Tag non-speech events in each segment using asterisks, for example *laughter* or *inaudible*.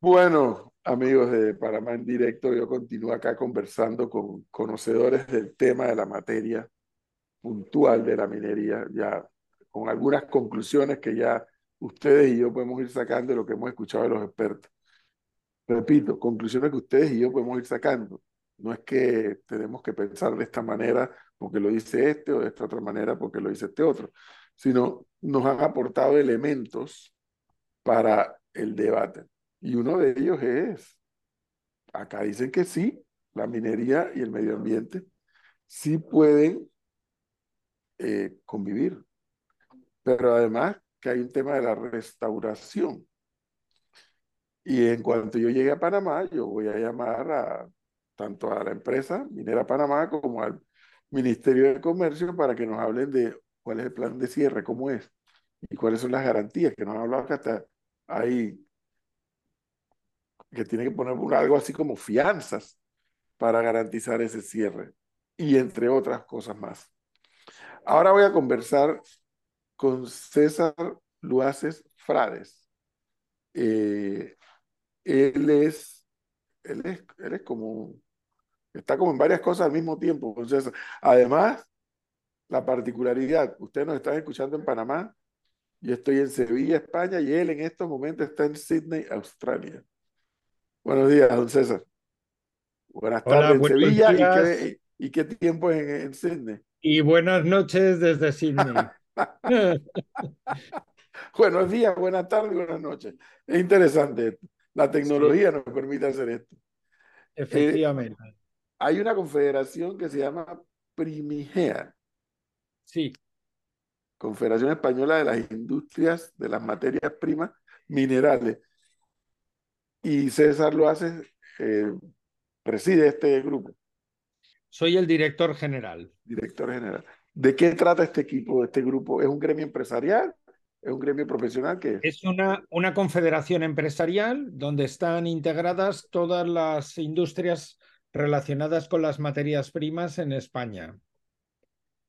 Bueno, amigos de Panamá en directo, yo continúo acá conversando con conocedores del tema de la materia puntual de la minería, ya con algunas conclusiones que ya ustedes y yo podemos ir sacando de lo que hemos escuchado de los expertos. Repito, conclusiones que ustedes y yo podemos ir sacando. No es que tenemos que pensar de esta manera porque lo dice este o de esta otra manera porque lo dice este otro, sino nos han aportado elementos para el debate. Y uno de ellos es, acá dicen que sí, la minería y el medio ambiente sí pueden eh, convivir. Pero además que hay un tema de la restauración. Y en cuanto yo llegue a Panamá, yo voy a llamar a tanto a la empresa Minera Panamá como al Ministerio de Comercio para que nos hablen de cuál es el plan de cierre, cómo es y cuáles son las garantías, que nos han hablado que hasta hay que tiene que poner algo así como fianzas para garantizar ese cierre y entre otras cosas más. Ahora voy a conversar con César Luaces Frades. Eh, él, es, él, es, él es como, está como en varias cosas al mismo tiempo. Además, la particularidad, ustedes nos están escuchando en Panamá, yo estoy en Sevilla, España, y él en estos momentos está en Sydney, Australia. Buenos días, don César. Buenas tardes en Sevilla. ¿Y qué, ¿Y qué, tiempo en, en Sydney? Y buenas noches desde Sydney. *laughs* buenos días, buenas tardes, buenas noches. Es interesante esto. La tecnología sí. nos permite hacer esto. Efectivamente. Eh, hay una confederación que se llama Primigea. Sí. Confederación Española de las Industrias de las Materias Primas Minerales y César lo hace, eh, preside este grupo. Soy el director general. Director general. ¿De qué trata este equipo, este grupo? ¿Es un gremio empresarial? ¿Es un gremio profesional? ¿Qué es? Es una, una confederación empresarial donde están integradas todas las industrias relacionadas con las materias primas en España.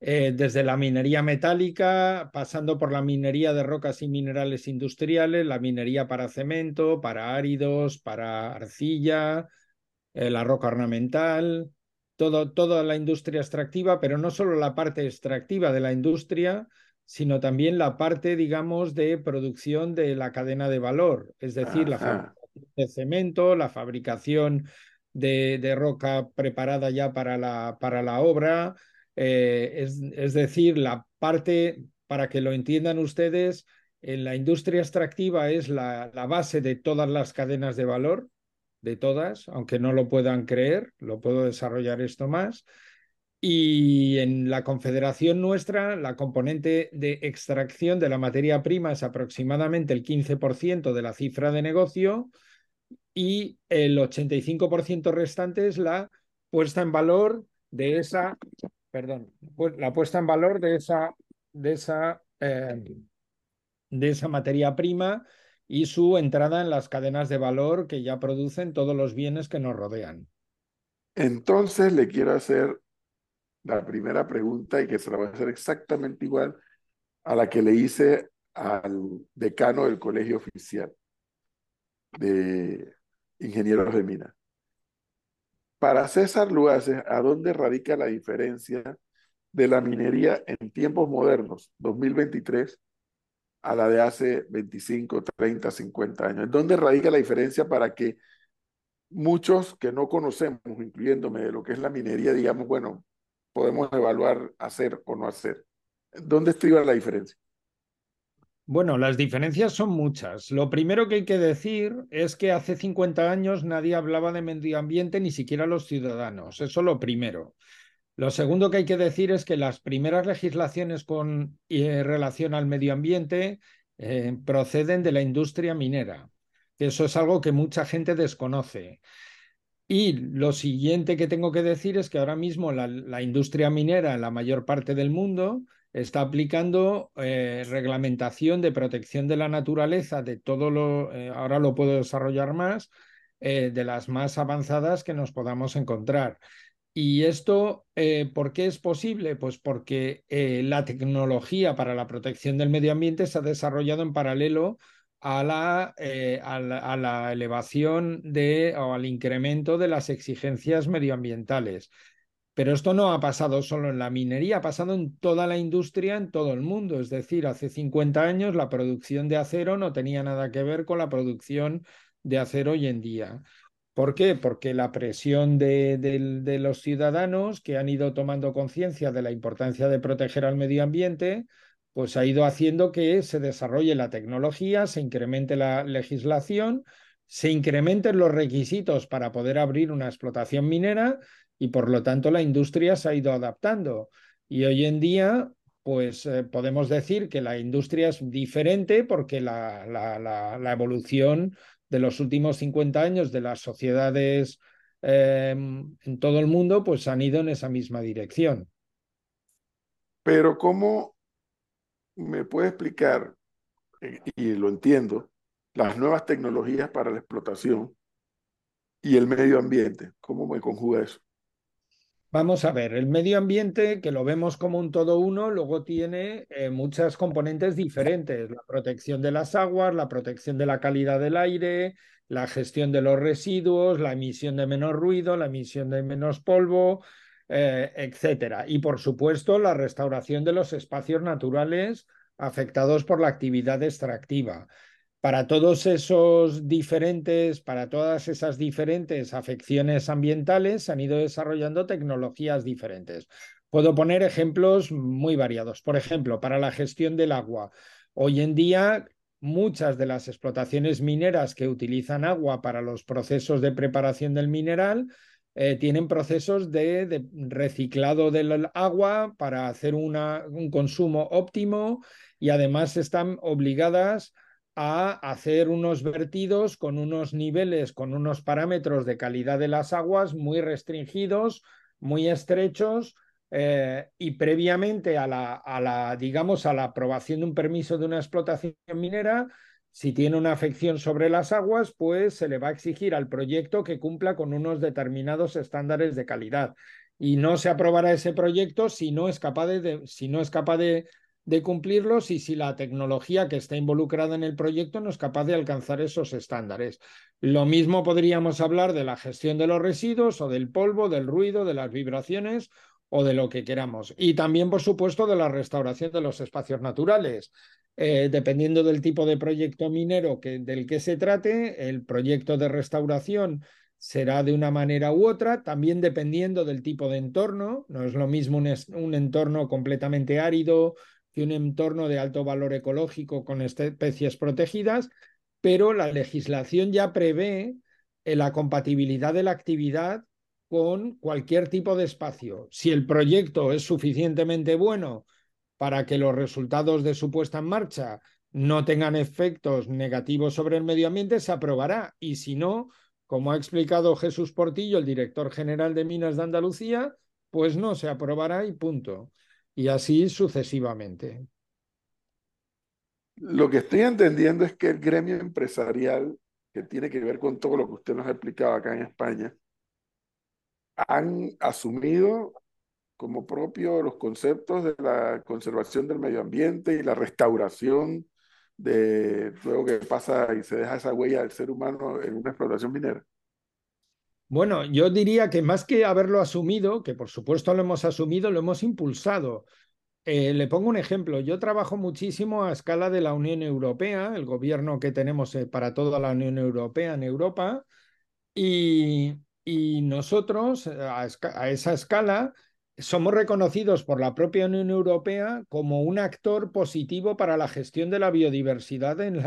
Eh, desde la minería metálica, pasando por la minería de rocas y minerales industriales, la minería para cemento, para áridos, para arcilla, eh, la roca ornamental, todo, toda la industria extractiva, pero no solo la parte extractiva de la industria, sino también la parte, digamos, de producción de la cadena de valor, es decir, Ajá. la fabricación de cemento, la fabricación de, de roca preparada ya para la, para la obra, eh, es, es, decir, la parte, para que lo entiendan ustedes, en la industria extractiva es la, la, base de todas las cadenas de valor, de todas, aunque no lo puedan creer, lo puedo desarrollar esto más. Y en la confederación nuestra, la componente de extracción de la materia prima es aproximadamente el 15% de la cifra de negocio y el 85% restante es la puesta en valor de esa perdón, la puesta en valor de esa, de esa, eh, de esa materia prima y su entrada en las cadenas de valor que ya producen todos los bienes que nos rodean. Entonces le quiero hacer la primera pregunta y que se la voy a hacer exactamente igual a la que le hice al decano del colegio oficial de ingenieros de minas. Para César Luaces, ¿a dónde radica la diferencia de la minería en tiempos modernos, 2023, a la de hace 25, 30, 50 años? ¿En dónde radica la diferencia para que muchos que no conocemos, incluyéndome de lo que es la minería, digamos, bueno, podemos evaluar hacer o no hacer? ¿Dónde estriba la diferencia? Bueno, las diferencias son muchas. Lo primero que hay que decir es que hace 50 años nadie hablaba de medio ambiente, ni siquiera los ciudadanos. Eso lo primero. Lo segundo que hay que decir es que las primeras legislaciones con eh, relación al medio ambiente eh, proceden de la industria minera. Eso es algo que mucha gente desconoce. Y lo siguiente que tengo que decir es que ahora mismo la, la industria minera en la mayor parte del mundo está aplicando eh, reglamentación de protección de la naturaleza, de todo lo, eh, ahora lo puedo desarrollar más, eh, de las más avanzadas que nos podamos encontrar. Y esto, ¿por qué es posible? Pues porque la tecnología para la protección del medio ambiente se ha desarrollado en paralelo a la, eh, a la, elevación de, o al incremento de las exigencias medioambientales. Pero esto no ha pasado solo en la minería, ha pasado en toda la industria, en todo el mundo. Es decir, hace 50 años la producción de acero no tenía nada que ver con la producción de acero hoy en día. ¿Por qué? Porque la presión de, los ciudadanos que han ido tomando conciencia de la importancia de proteger al medio ambiente, pues ha ido haciendo que se desarrolle la tecnología, se incremente la legislación, se incrementen los requisitos para poder abrir una explotación minera y por lo tanto la industria se ha ido adaptando. Y hoy en día, pues eh, podemos decir que la industria es diferente porque la, la, evolución de los últimos 50 años de las sociedades em, en todo el mundo, pues han ido en esa misma dirección. Pero ¿cómo me puede explicar, y lo entiendo, las nuevas tecnologías para la explotación y el medio ambiente? ¿Cómo me conjuga eso? Vamos a ver, el medio ambiente, que lo vemos como un todo uno, luego tiene eh, muchas componentes diferentes. La protección de las aguas, la protección de la calidad del aire, la gestión de los residuos, la emisión de menos ruido, la emisión de menos polvo, eh, etcétera. Y por supuesto, la restauración de los espacios naturales afectados por la actividad extractiva. Para todos esos diferentes, para todas esas diferentes afecciones ambientales, se han ido desarrollando tecnologías diferentes. Puedo poner ejemplos muy variados. Por ejemplo, para la gestión del agua. Hoy en día, muchas de las explotaciones mineras que utilizan agua para los procesos de preparación del mineral eh, tienen procesos de, reciclado del agua para hacer un consumo óptimo y además están obligadas a hacer unos vertidos con unos niveles, con unos parámetros de calidad de las aguas muy restringidos, muy estrechos, eh, y previamente a la, a la, digamos, a la aprobación de un permiso de una explotación minera, si tiene una afección sobre las aguas, pues se le va a exigir al proyecto que cumpla con unos determinados estándares de calidad. Y no se aprobará ese proyecto si no es capaz de, si no es capaz de, de cumplirlos y si la tecnología que está involucrada en el proyecto no es capaz de alcanzar esos estándares. Lo mismo podríamos hablar de la gestión de los residuos o del polvo, del ruido, de las vibraciones o de lo que queramos. Y también, por supuesto, de la restauración de los espacios naturales. Eh, dependiendo del tipo de proyecto minero que, del que se trate, el proyecto de restauración será de una manera u otra, también dependiendo del tipo de entorno. No es lo mismo un, un entorno completamente árido un entorno de alto valor ecológico con especies protegidas, pero la legislación ya prevé eh, la compatibilidad de la actividad con cualquier tipo de espacio. Si el proyecto es suficientemente bueno para que los resultados de su puesta en marcha no tengan efectos negativos sobre el medio ambiente, se aprobará. Y si no, como ha explicado Jesús Portillo, el director general de Minas de Andalucía, pues no se aprobará y punto. Y así sucesivamente. Lo que estoy entendiendo es que el gremio empresarial, que tiene que ver con todo lo que usted nos ha explicado acá en España, han asumido como propio los conceptos de la conservación del medio ambiente y la restauración de luego que pasa y se deja esa huella del ser humano en una explotación minera? Bueno, yo diría que más que haberlo asumido, que por supuesto lo hemos asumido, lo hemos impulsado. Eh, le pongo un ejemplo. Yo trabajo muchísimo a escala de la Unión Europea, el gobierno que tenemos eh, para toda la Unión Europea en Europa, y, nosotros a, a esa escala somos reconocidos por la propia Unión Europea como un actor positivo para la gestión de la biodiversidad en,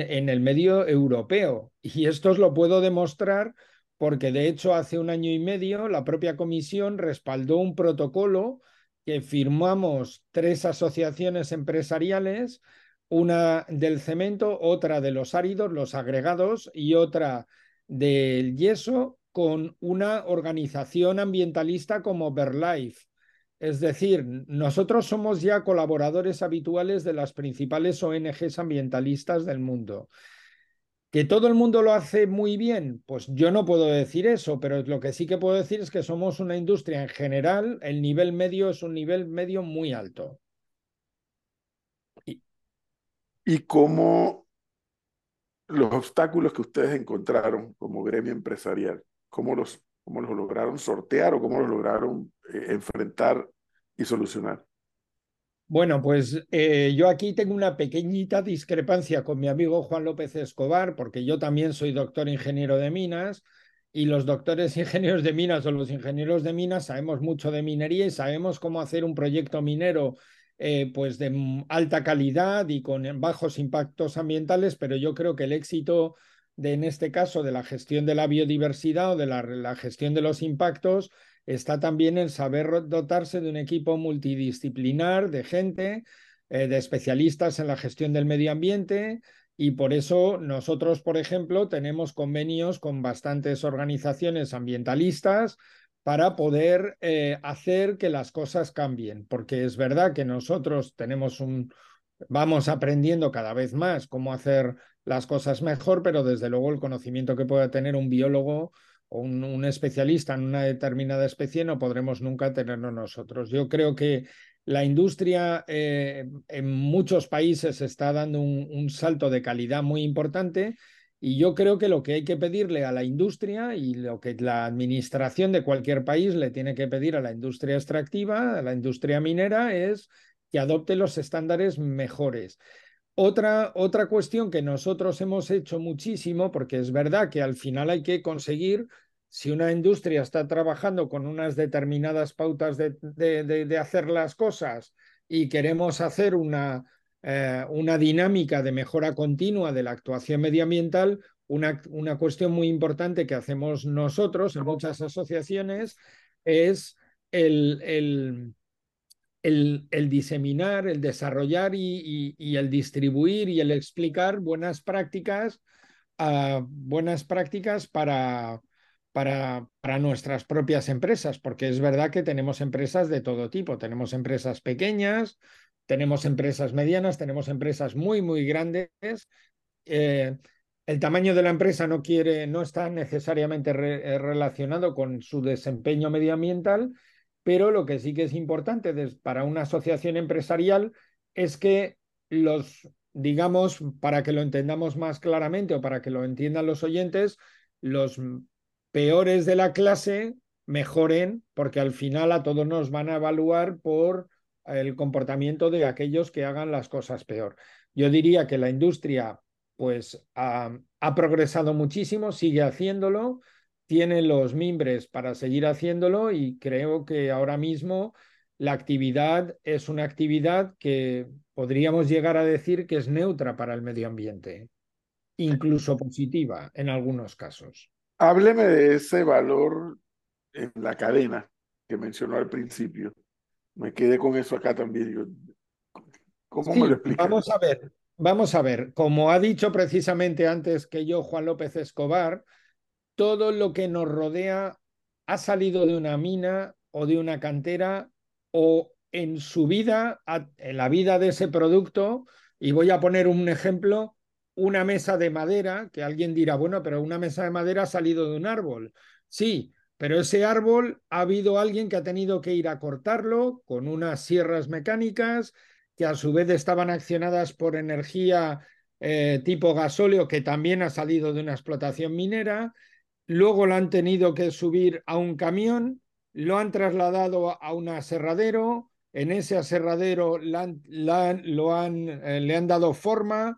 el medio europeo. Y esto os lo puedo demostrar porque, de hecho, hace un año y medio la propia Comisión respaldó un protocolo que firmamos tres asociaciones empresariales, una del cemento, otra de los áridos, los agregados, y otra del yeso, con una organización ambientalista como BerLife. Es decir, nosotros somos ya colaboradores habituales de las principales ONGs ambientalistas del mundo. ¿Que todo el mundo lo hace muy bien? Pues yo no puedo decir eso, pero lo que sí que puedo decir es que somos una industria en general, el nivel medio es un nivel medio muy alto. ¿Y, cómo los obstáculos que ustedes encontraron como gremio empresarial, ¿cómo los, cómo los lograron sortear o cómo los lograron eh, enfrentar y solucionar? Bueno, pues eh, yo aquí tengo una pequeñita discrepancia con mi amigo Juan López Escobar, porque yo también soy doctor ingeniero de minas y los doctores *laughs* ingenieros de minas o los ingenieros de minas sabemos mucho de minería y sabemos cómo hacer un proyecto minero eh, pues de alta calidad y con bajos impactos ambientales, pero yo creo que el éxito de, en este caso, de la gestión de la biodiversidad o de la gestión de los impactos está también el saber dotarse de un equipo multidisciplinar de gente, eh, de especialistas en la gestión del medio ambiente. Y por eso nosotros, por ejemplo, tenemos convenios con bastantes organizaciones ambientalistas para poder eh, hacer que las cosas cambien, porque es verdad que nosotros tenemos un, vamos aprendiendo cada vez más cómo hacer las cosas mejor, pero desde luego el conocimiento que pueda tener un biólogo o un, especialista en una determinada especie no podremos nunca tenerlo nosotros. Yo creo que la industria eh, en muchos países está dando un, salto de calidad muy importante y yo creo que lo que hay que pedirle a la industria y lo que la administración de cualquier país le tiene que pedir a la industria extractiva, a la industria minera, es que adopte los estándares mejores. Otra, otra cuestión que nosotros hemos hecho muchísimo, porque es verdad que al final hay que conseguir, si una industria está trabajando con unas determinadas pautas de, de, hacer las cosas y queremos hacer una, eh, una dinámica de mejora continua de la actuación medioambiental, una, una cuestión muy importante que hacemos nosotros en muchas asociaciones es el, el el, diseminar, el desarrollar y, el distribuir y el explicar buenas prácticas, ah, buenas prácticas para, para, nuestras propias empresas, porque es verdad que tenemos empresas de todo tipo, tenemos empresas pequeñas, tenemos empresas medianas, tenemos empresas muy, muy grandes. Eh, el tamaño de la empresa no quiere, no está necesariamente eh, relacionado con su desempeño medioambiental, pero lo que sí que es importante para una asociación empresarial es que los, digamos, para que lo entendamos más claramente o para que lo entiendan los oyentes, los peores de la clase mejoren, porque al final a todos nos van a evaluar por el comportamiento de aquellos que hagan las cosas peor. Yo diría que la industria pues ha, ha progresado muchísimo, sigue haciéndolo, tiene los mimbres para seguir haciéndolo y creo que ahora mismo la actividad es una actividad que podríamos llegar a decir que es neutra para el medio ambiente, incluso positiva en algunos casos. Hábleme de ese valor en la cadena que mencionó al principio. Me quedé con eso acá también. ¿Cómo me lo explica? Vamos a ver, vamos a ver. Como ha dicho precisamente antes que yo Juan López Escobar, todo lo que nos rodea ha salido de una mina o de una cantera o en su vida, en la vida de ese producto, y voy a poner un ejemplo, una mesa de madera, que alguien dirá, bueno, pero una mesa de madera ha salido de un árbol. Sí, pero ese árbol ha habido alguien que ha tenido que ir a cortarlo con unas sierras mecánicas que a su vez estaban accionadas por energía eh, tipo gasóleo que también ha salido de una explotación minera luego lo han tenido que subir a un camión, lo han trasladado a un aserradero, en ese aserradero lo han, eh, le han dado forma,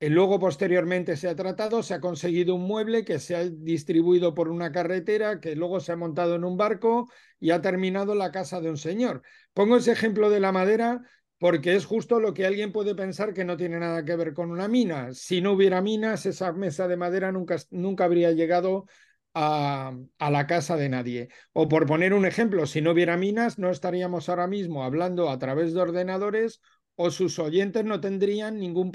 eh, luego posteriormente se ha tratado, se ha conseguido un mueble que se ha distribuido por una carretera, que luego se ha montado en un barco y ha terminado la casa de un señor. Pongo ese ejemplo de la madera porque es justo lo que alguien puede pensar que no tiene nada que ver con una mina. Si no hubiera minas, esa mesa de madera nunca, nunca habría llegado a, la casa de nadie. O por poner un ejemplo, si no hubiera minas, no estaríamos ahora mismo hablando a través de ordenadores o sus oyentes no tendrían ningún,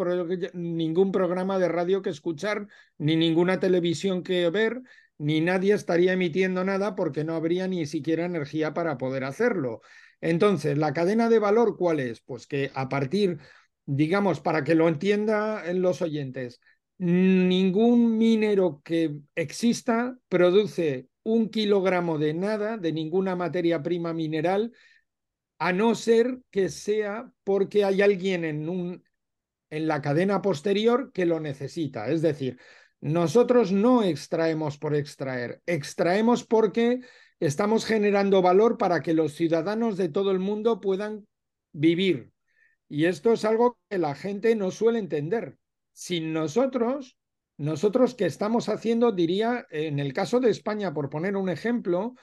ningún programa de radio que escuchar, ni ninguna televisión que ver, ni nadie estaría emitiendo nada porque no habría ni siquiera energía para poder hacerlo. Entonces, la cadena de valor, ¿cuál es? Pues que a partir, digamos, para que lo entiendan los oyentes, ningún minero que exista produce un kilogramo de nada, de ninguna materia prima mineral, a no ser que sea porque hay alguien en un, en la cadena posterior que lo necesita. Es decir, nosotros no extraemos por extraer, extraemos porque estamos generando valor para que los ciudadanos de todo el mundo puedan vivir. Y esto es algo que la gente no suele entender. Sin nosotros, nosotros que estamos haciendo, diría, en el caso de España, por poner un ejemplo,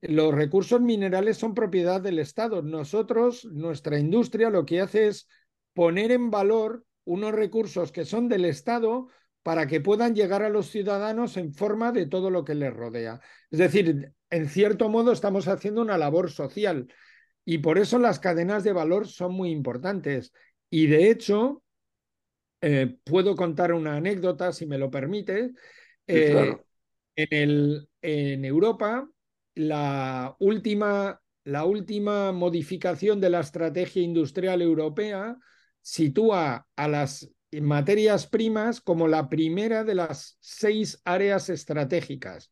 los recursos minerales son propiedad del Estado. Nosotros, nuestra industria, lo que hace es poner en valor unos recursos que son del Estado para que puedan llegar a los ciudadanos en forma de todo lo que les rodea. Es decir, en cierto modo estamos haciendo una labor social y por eso las cadenas de valor son muy importantes. Y de hecho, eh, puedo contar una anécdota, si me lo permite. Eh, en, el, en Europa, la última, la última modificación de la estrategia industrial europea sitúa a las materias primas como la primera de las seis áreas estratégicas.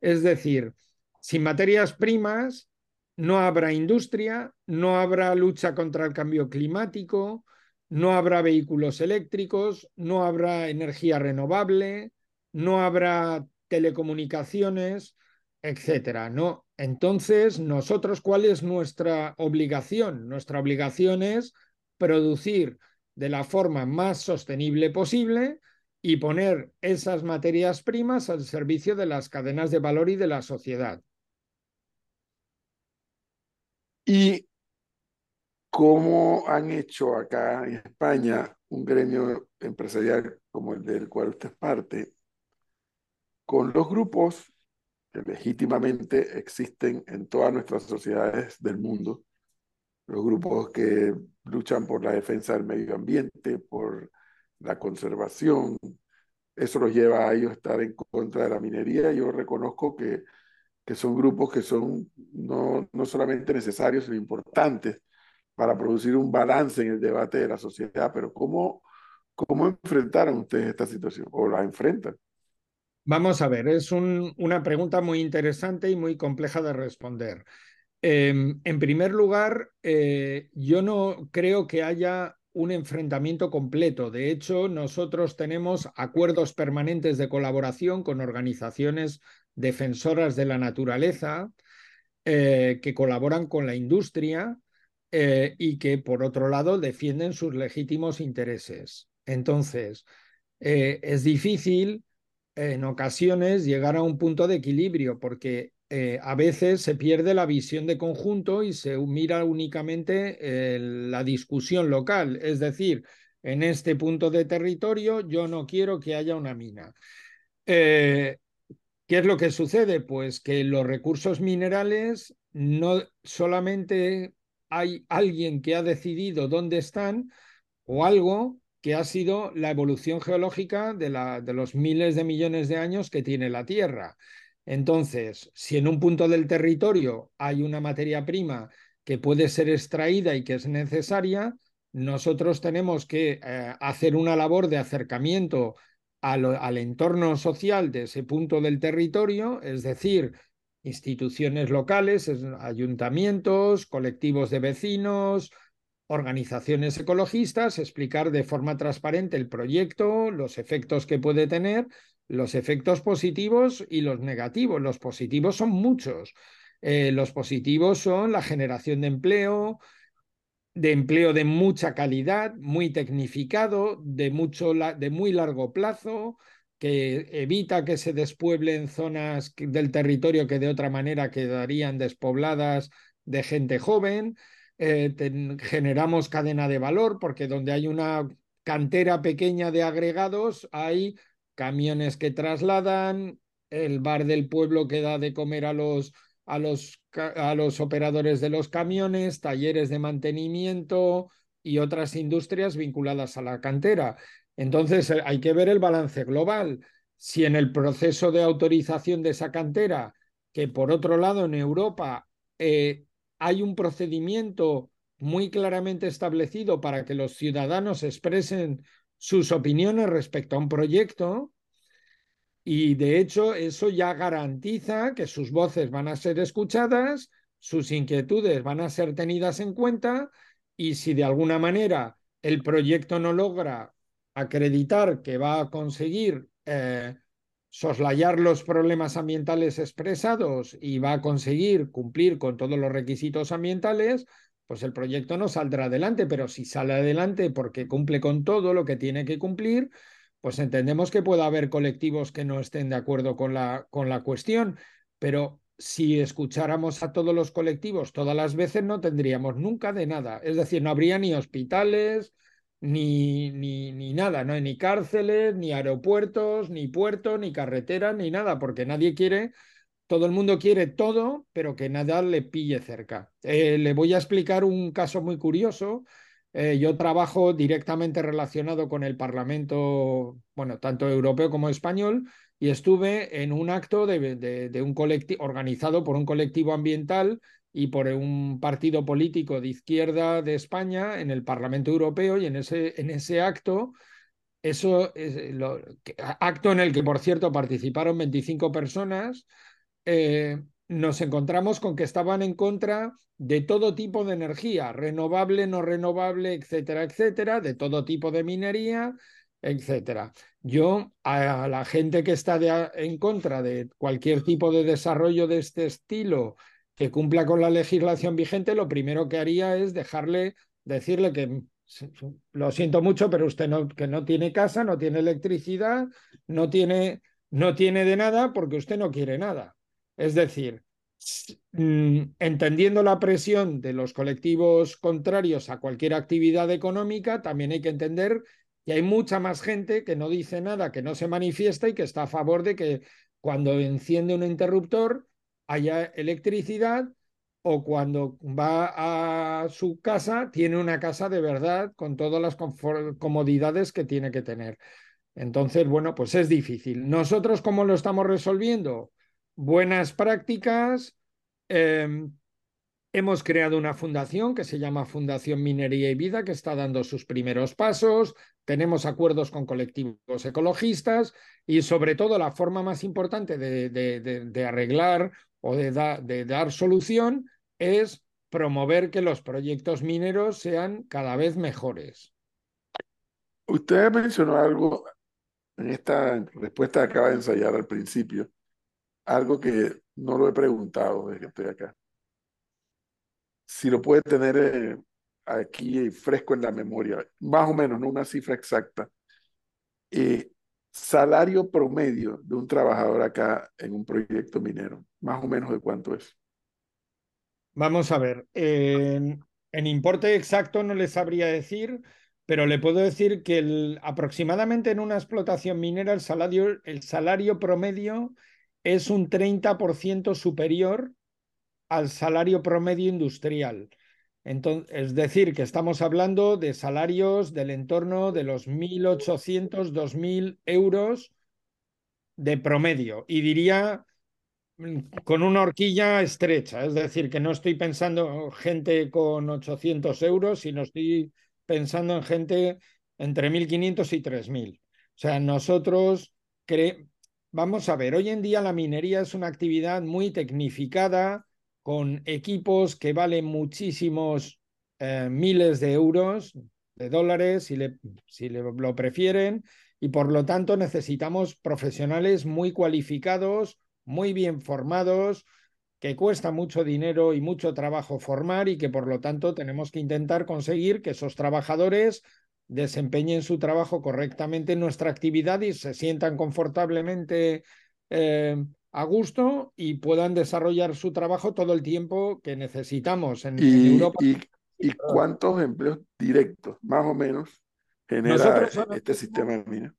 Es decir, sin materias primas no habrá industria, no habrá lucha contra el cambio climático, no habrá vehículos eléctricos, no habrá energía renovable, no habrá telecomunicaciones, etcétera, ¿no? Entonces, nosotros, ¿cuál es nuestra obligación? Nuestra obligación es producir de la forma más sostenible posible y poner esas materias primas al servicio de las cadenas de valor y de la sociedad. ¿Y cómo han hecho acá en España un gremio empresarial como el del cual usted es parte, con los grupos que legítimamente existen en todas nuestras sociedades del mundo, los grupos que luchan por la defensa del medio ambiente, por la conservación, eso los lleva a ellos a estar en contra de la minería. Yo reconozco que, que son grupos que son no, no solamente necesarios, sino importantes para producir un balance en el debate de la sociedad. Pero ¿cómo, cómo enfrentaron ustedes esta situación o la enfrentan? Vamos a ver, es una pregunta muy interesante y muy compleja de responder. Em, en primer lugar, eh, yo no creo que haya un enfrentamiento completo. De hecho, nosotros tenemos acuerdos permanentes de colaboración con organizaciones defensoras de la naturaleza eh, que colaboran con la industria eh, y que, por otro lado, defienden sus legítimos intereses. Entonces, es difícil en ocasiones llegar a un punto de equilibrio, porque eh, a veces se pierde la visión de conjunto y se mira únicamente eh, la discusión local. Es decir, en este punto de territorio yo no quiero que haya una mina. Eh, ¿Qué es lo que sucede? Pues que los recursos minerales no solamente hay alguien que ha decidido dónde están o algo que ha sido la evolución geológica de, los miles de millones de años que tiene la Tierra. Entonces, si en un punto del territorio hay una materia prima que puede ser extraída y que es necesaria, nosotros tenemos que eh, hacer una labor de acercamiento al entorno social de ese punto del territorio, es decir, instituciones locales, ayuntamientos, colectivos de vecinos, organizaciones ecologistas, explicar de forma transparente el proyecto, los efectos que puede tener, los efectos positivos y los negativos. Los positivos son muchos. Eh, los positivos son la generación de empleo, de empleo de mucha calidad, muy tecnificado, de, mucho, de muy largo plazo, que evita que se despueblen zonas del territorio que de otra manera quedarían despobladas de gente joven. Eh, generamos cadena de valor porque donde hay una cantera pequeña de agregados hay camiones que trasladan, el bar del pueblo que da de comer a los, a los, a los operadores de los camiones, talleres de mantenimiento y otras industrias vinculadas a la cantera. Entonces eh, hay que ver el balance global. Si en el proceso de autorización de esa cantera, que por otro lado en Europa eh, hay un procedimiento muy claramente establecido para que los ciudadanos expresen sus opiniones respecto a un proyecto y de hecho eso ya garantiza que sus voces van a ser escuchadas, sus inquietudes van a ser tenidas en cuenta y si de alguna manera el proyecto no logra acreditar que va a conseguir eh, soslayar los problemas ambientales expresados y va a conseguir cumplir con todos los requisitos ambientales, pues el proyecto no saldrá adelante, pero si sale adelante porque cumple con todo lo que tiene que cumplir, pues entendemos que puede haber colectivos que no estén de acuerdo con la, con la cuestión, pero si escucháramos a todos los colectivos todas las veces no tendríamos nunca de nada. Es decir, no habría ni hospitales, ni, ni, ni nada, no hay ni cárceles, ni aeropuertos, ni puertos, ni carreteras, ni nada, porque nadie quiere, todo el mundo quiere todo, pero que nada le pille cerca. Eh, le voy a explicar un caso muy curioso. Eh, yo trabajo directamente relacionado con el Parlamento, bueno, tanto europeo como español, y estuve en un acto de, de un colectivo organizado por un colectivo ambiental y por un partido político de izquierda de España en el Parlamento Europeo y en ese, en ese acto, eso es lo, acto en el que, por cierto, participaron 25 personas, eh, nos encontramos con que estaban en contra de todo tipo de energía, renovable, no renovable, etcétera, etcétera, de todo tipo de minería, etcétera. Yo a la gente que está en contra de cualquier tipo de desarrollo de este estilo que cumpla con la legislación vigente, lo primero que haría es dejarle, decirle que lo siento mucho, pero usted no, que no tiene casa, no tiene electricidad, no tiene, no tiene de nada porque usted no quiere nada. Es decir, mm, entendiendo la presión de los colectivos contrarios a cualquier actividad económica, también hay que entender que hay mucha más gente que no dice nada, que no se manifiesta y que está a favor de que cuando enciende un interruptor haya electricidad o cuando va a su casa tiene una casa de verdad con todas las comodidades que tiene que tener. Entonces, bueno, pues es difícil. Nosotros, ¿cómo lo estamos resolviendo? Buenas prácticas. Em, hemos creado una fundación que se llama Fundación Minería y Vida, que está dando sus primeros pasos. Tenemos acuerdos con colectivos ecologistas y sobre todo la forma más importante de, de arreglar o de, dar solución es promover que los proyectos mineros sean cada vez mejores. Usted mencionó algo en esta respuesta que acaba de ensayar al principio, algo que no lo he preguntado desde que estoy acá. Si lo puede tener eh, aquí fresco en la memoria, más o menos, no una cifra exacta. Eh, salario promedio de un trabajador acá en un proyecto minero, más o menos de cuánto es. Vamos a ver, en, importe exacto no le sabría decir, pero le puedo decir que aproximadamente en una explotación minera el salario, el salario promedio es un 30% superior al salario promedio industrial. Entonces, es decir, que estamos hablando de salarios del entorno de los 1.800, 2.000 euros de promedio. Y diría con una horquilla estrecha, es decir, que no estoy pensando gente con 800 euros, sino estoy pensando en gente entre 1.500 y 3.000. O sea, nosotros vamos a ver, hoy en día la minería es una actividad muy tecnificada, con equipos que valen muchísimos eh, miles de euros, de dólares, si, le, si lo prefieren, y por lo tanto necesitamos profesionales muy cualificados, muy bien formados, que cuesta mucho dinero y mucho trabajo formar y que por lo tanto tenemos que intentar conseguir que esos trabajadores desempeñen su trabajo correctamente en nuestra actividad y se sientan confortablemente eh, a gusto y puedan desarrollar su trabajo todo el tiempo que necesitamos en, Europa. Y, cuántos empleos directos, más o menos, genera este sistema de mina?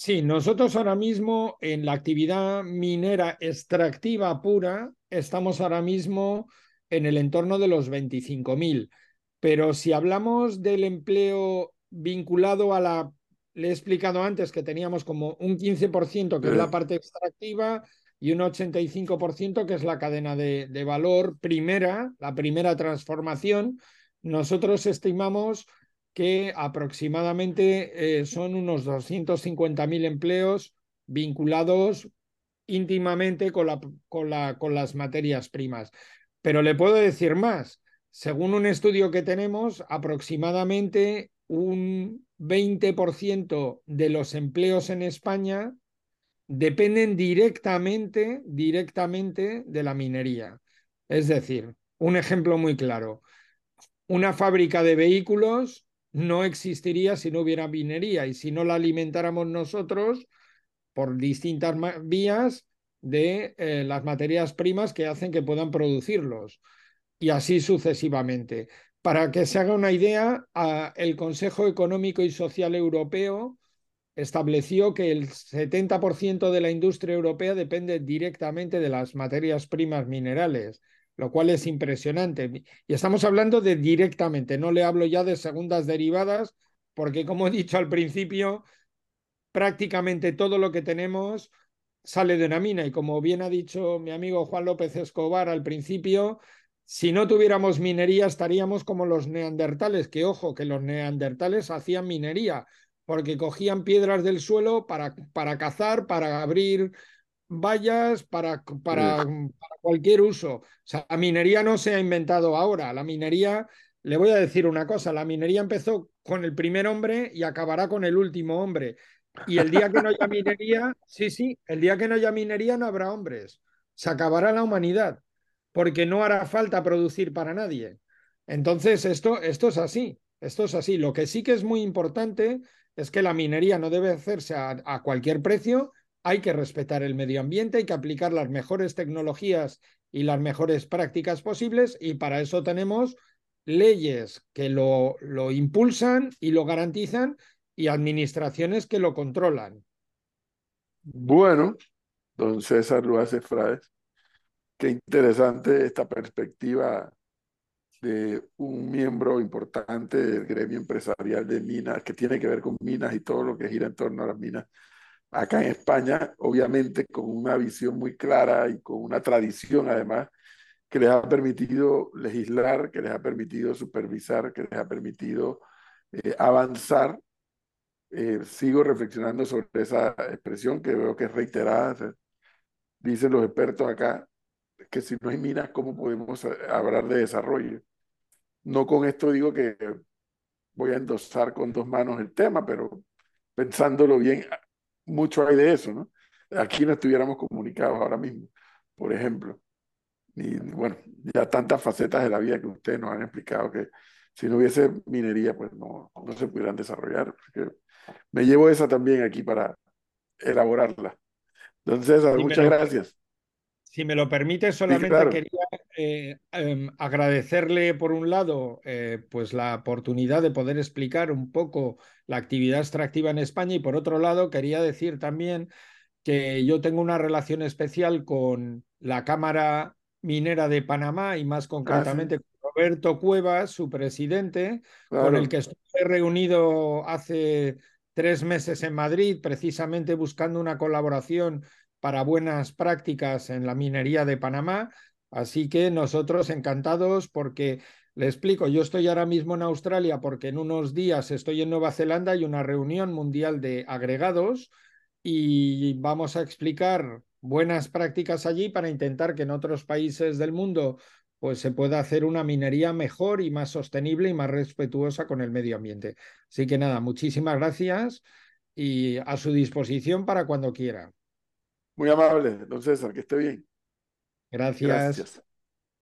Sí, nosotros ahora mismo en la actividad minera extractiva pura estamos ahora mismo en el entorno de los 25.000. Pero si hablamos del empleo vinculado a la, le he explicado antes que teníamos como un 15% que es la eh. parte extractiva y un 85% que es la cadena de, de, valor primera, la primera transformación. Nosotros estimamos que aproximadamente eh, son unos 250.000 empleos vinculados íntimamente con, con las materias primas. Pero le puedo decir más, según un estudio que tenemos, aproximadamente un 20% de los empleos en España dependen directamente, directamente de la minería. Es decir, un ejemplo muy claro, una fábrica de vehículos no existiría si no hubiera minería y si no la alimentáramos nosotros por distintas vías de eh, las materias primas que hacen que puedan producirlos y así sucesivamente. Para que se haga una idea, el Consejo Económico y Social Europeo estableció que el 70% de la industria europea depende directamente de las materias primas minerales, lo cual es impresionante. Y estamos hablando de directamente, no le hablo ya de segundas derivadas, porque como he dicho al principio, prácticamente todo lo que tenemos sale de una mina y como bien ha dicho mi amigo Juan López Escobar al principio, si no tuviéramos minería estaríamos como los neandertales, que ojo, que los neandertales hacían minería, porque cogían piedras del suelo para, para cazar, para abrir vallas, para, para, cualquier uso. O sea, la minería no se ha inventado ahora, la minería, le voy a decir una cosa, la minería empezó con el primer hombre y acabará con el último hombre. Y el día que no haya minería, *laughs* sí, sí, el día que no haya minería no habrá hombres. Se acabará la humanidad porque no hará falta producir para nadie. Entonces, esto, esto es así, esto es así. Lo que sí que es muy importante es que la minería no debe hacerse a, cualquier precio, hay que respetar el medio ambiente, hay que aplicar las mejores tecnologías y las mejores prácticas posibles y para eso tenemos leyes que lo, lo impulsan y lo garantizan y administraciones que lo controlan. Bueno, don César Luaces Frades, Qué interesante esta perspectiva de un miembro importante del gremio empresarial de minas, que tiene que ver con minas y todo lo que gira en torno a las minas. Acá en España, obviamente con una visión muy clara y con una tradición además que les ha permitido legislar, que les ha permitido supervisar, que les ha permitido eh, avanzar. Eh, sigo reflexionando sobre esa expresión que veo que es reiterada. Dicen los expertos acá, que si no hay minas, ¿cómo podemos eh, hablar de desarrollo? No con esto digo que voy a endosar con dos manos el tema, pero pensándolo bien, mucho hay de eso, ¿no? Aquí no estuviéramos comunicados ahora mismo, por ejemplo. Y bueno, ya tantas facetas de la vida que ustedes nos han explicado que si no hubiese minería, pues no, no se pudieran desarrollar. me llevo esa también aquí para elaborarla. Entonces, muchas gracias. Si me lo permite, solamente quería eh, em, agradecerle, por un lado, eh, pues la oportunidad de poder explicar un poco la actividad extractiva en España y, por otro lado, quería decir también que yo tengo una relación especial con la Cámara Minera de Panamá y más ah, concretamente con Roberto Cuevas, su presidente, con el que estuve reunido hace tres meses en Madrid, precisamente buscando una colaboración para buenas prácticas en la minería de Panamá. Así que nosotros encantados porque le explico, yo estoy ahora mismo en Australia porque en unos días estoy en Nueva Zelanda y una reunión mundial de agregados y vamos a explicar buenas prácticas allí para intentar que en otros países del mundo pues se pueda hacer una minería mejor y más sostenible y más respetuosa con el medio ambiente. Así que nada, muchísimas gracias y a su disposición para cuando quiera. Muy amable, don César, que esté bien. Gracias. Gracias.